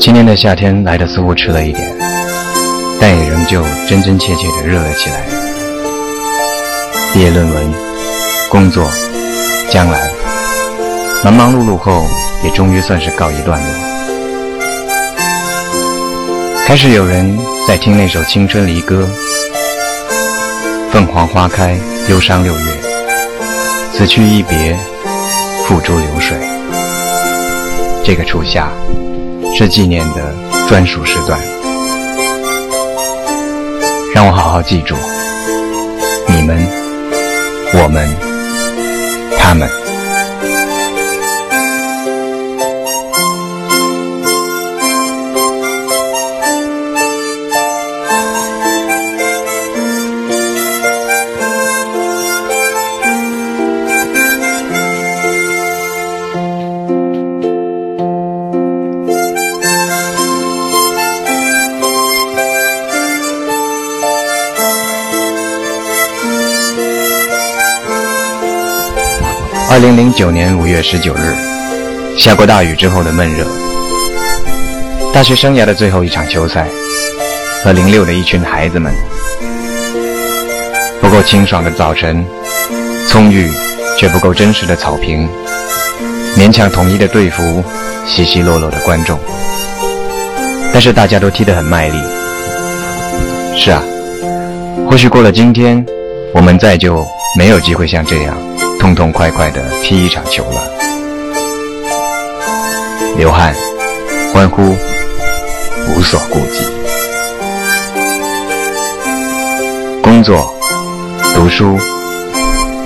今年的夏天来的似乎迟了一点，但也仍旧真真切切的热了起来。毕业论文、工作、将来，忙忙碌碌后，也终于算是告一段落。开始有人在听那首青春离歌：“凤凰花开，忧伤六月，此去一别，付诸流水。”这个初夏。是纪念的专属时段，让我好好记住你们、我们、他们。零零九年五月十九日，下过大雨之后的闷热，大学生涯的最后一场球赛，和零六的一群孩子们，不够清爽的早晨，葱郁却不够真实的草坪，勉强统一的队服，稀稀落落的观众，但是大家都踢得很卖力。是啊，或许过了今天，我们再就没有机会像这样。痛痛快快的踢一场球了，流汗、欢呼，无所顾忌。工作、读书、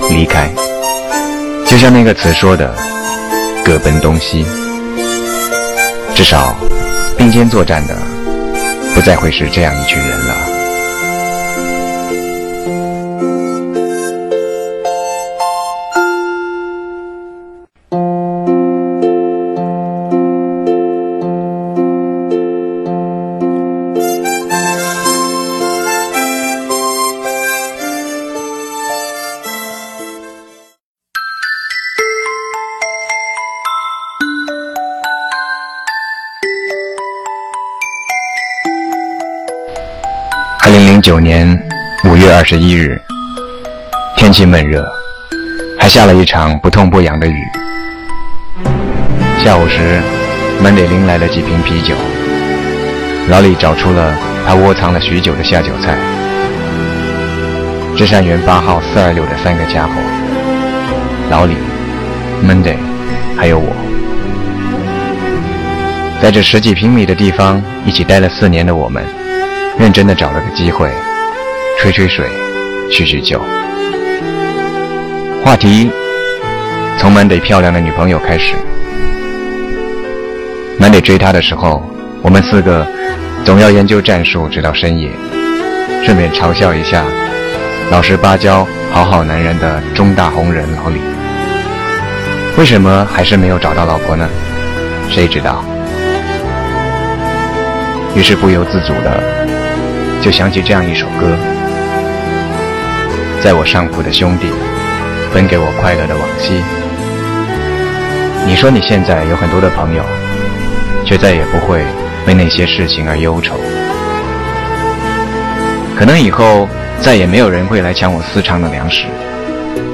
离开，就像那个词说的，各奔东西。至少，并肩作战的，不再会是这样一群人了。九年五月二十一日，天气闷热，还下了一场不痛不痒的雨。下午时，Mandy 拎来了几瓶啤酒。老李找出了他窝藏了许久的下酒菜。芝山园八号四二六的三个家伙，老李、Monday，还有我，在这十几平米的地方一起待了四年的我们。认真的找了个机会，吹吹水，叙叙旧。话题从满得漂亮的女朋友开始。满得追她的时候，我们四个总要研究战术，直到深夜，顺便嘲笑一下老实巴交、好好男人的中大红人老李。为什么还是没有找到老婆呢？谁知道？于是不由自主的。就想起这样一首歌，在我上铺的兄弟，分给我快乐的往昔。你说你现在有很多的朋友，却再也不会为那些事情而忧愁。可能以后再也没有人会来抢我私藏的粮食，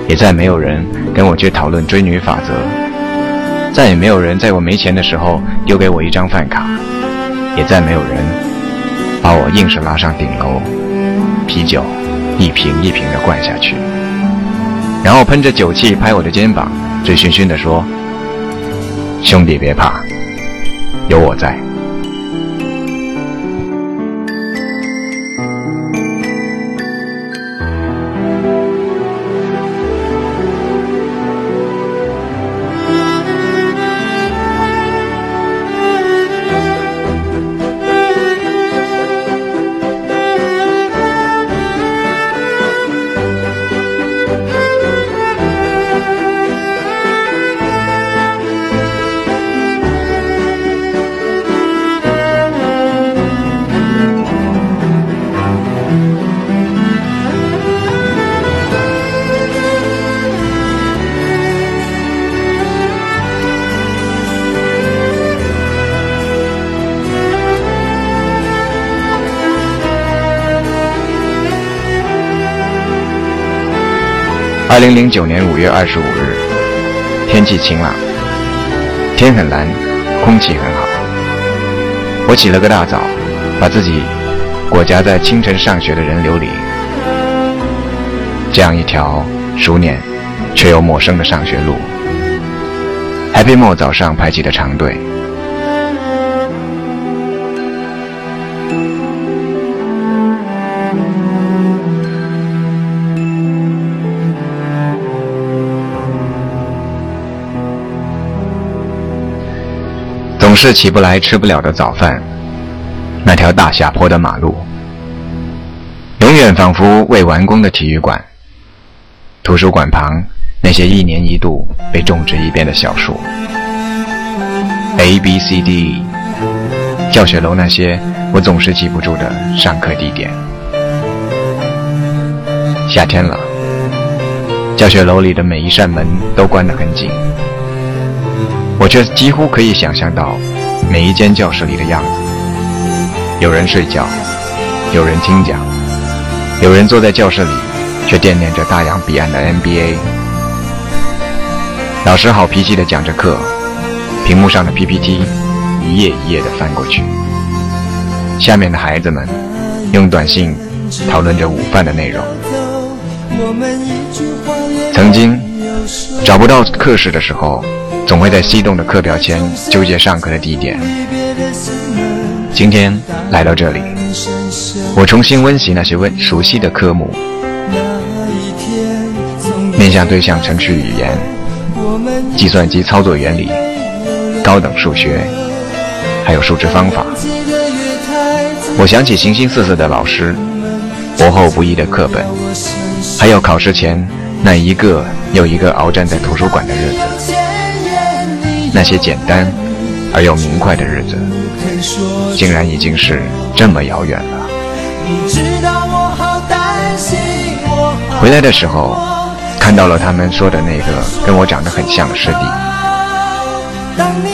也再没有人跟我去讨论追女法则，再也没有人在我没钱的时候丢给我一张饭卡，也再没有人。把我硬是拉上顶楼，啤酒一瓶一瓶的灌下去，然后喷着酒气拍我的肩膀，醉醺醺地说：“兄弟别怕，有我在。”二零零九年五月二十五日，天气晴朗，天很蓝，空气很好。我起了个大早，把自己裹夹在清晨上学的人流里。这样一条熟稔却又陌生的上学路，Happy Mo 早上排起的长队。是起不来、吃不了的早饭，那条大下坡的马路，永远仿佛未完工的体育馆。图书馆旁那些一年一度被种植一遍的小树，A B C D 教学楼那些我总是记不住的上课地点。夏天了，教学楼里的每一扇门都关得很紧。我却几乎可以想象到每一间教室里的样子：有人睡觉，有人听讲，有人坐在教室里却惦念着大洋彼岸的 NBA。老师好脾气地讲着课，屏幕上的 PPT 一页一页地翻过去。下面的孩子们用短信讨论着午饭的内容。曾经找不到课室的时候。总会在西动的课表前纠结上课的地点。今天来到这里，我重新温习那些温熟悉的科目：面向对象程序语言、计算机操作原理、高等数学，还有数值方法。我想起形形色色的老师，薄厚不一的课本，还有考试前那一个又一个鏖战在图书馆的日子。那些简单而又明快的日子，竟然已经是这么遥远了。回来的时候，看到了他们说的那个跟我长得很像的师弟，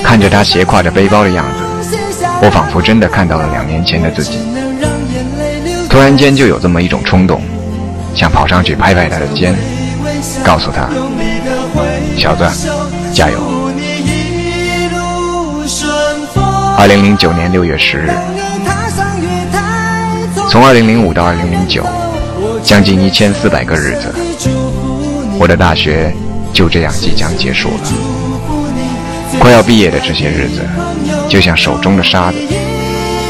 看着他斜挎着背包的样子，我仿佛真的看到了两年前的自己。突然间就有这么一种冲动，想跑上去拍拍他的肩，告诉他：“小子，加油！”二零零九年六月十日，从二零零五到二零零九，将近一千四百个日子，我的大学就这样即将结束了。快要毕业的这些日子，就像手中的沙子，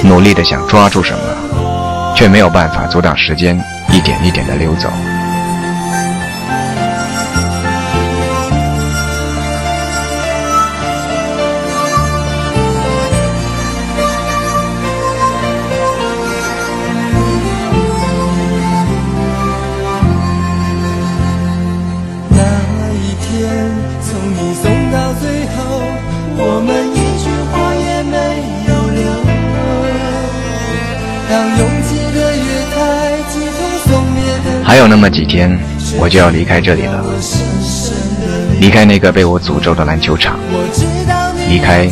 努力的想抓住什么，却没有办法阻挡时间一点一点的溜走。有那么几天，我就要离开这里了。离开那个被我诅咒的篮球场，离开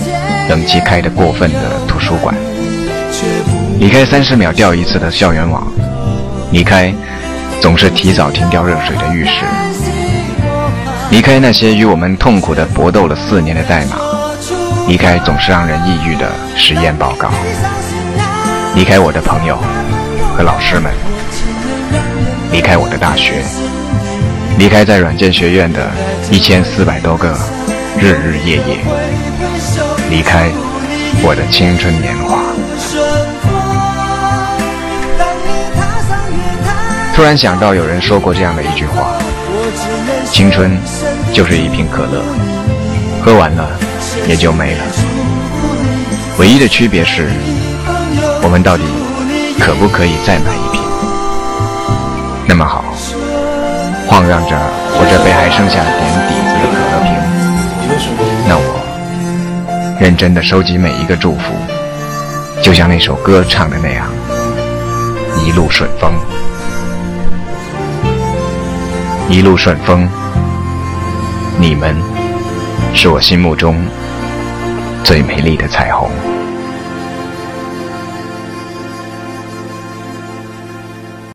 冷气开得过分的图书馆，离开三十秒掉一次的校园网，离开总是提早停掉热水的浴室，离开那些与我们痛苦的搏斗了四年的代码，离开总是让人抑郁的实验报告，离开我的朋友和老师们。离开我的大学，离开在软件学院的一千四百多个日日夜夜，离开我的青春年华。突然想到，有人说过这样的一句话：青春就是一瓶可乐，喝完了也就没了。唯一的区别是，我们到底可不可以再买一瓶？那么好，晃荡着我这杯还剩下点底子的可乐瓶，那我认真的收集每一个祝福，就像那首歌唱的那样，一路顺风，一路顺风。你们是我心目中最美丽的彩虹。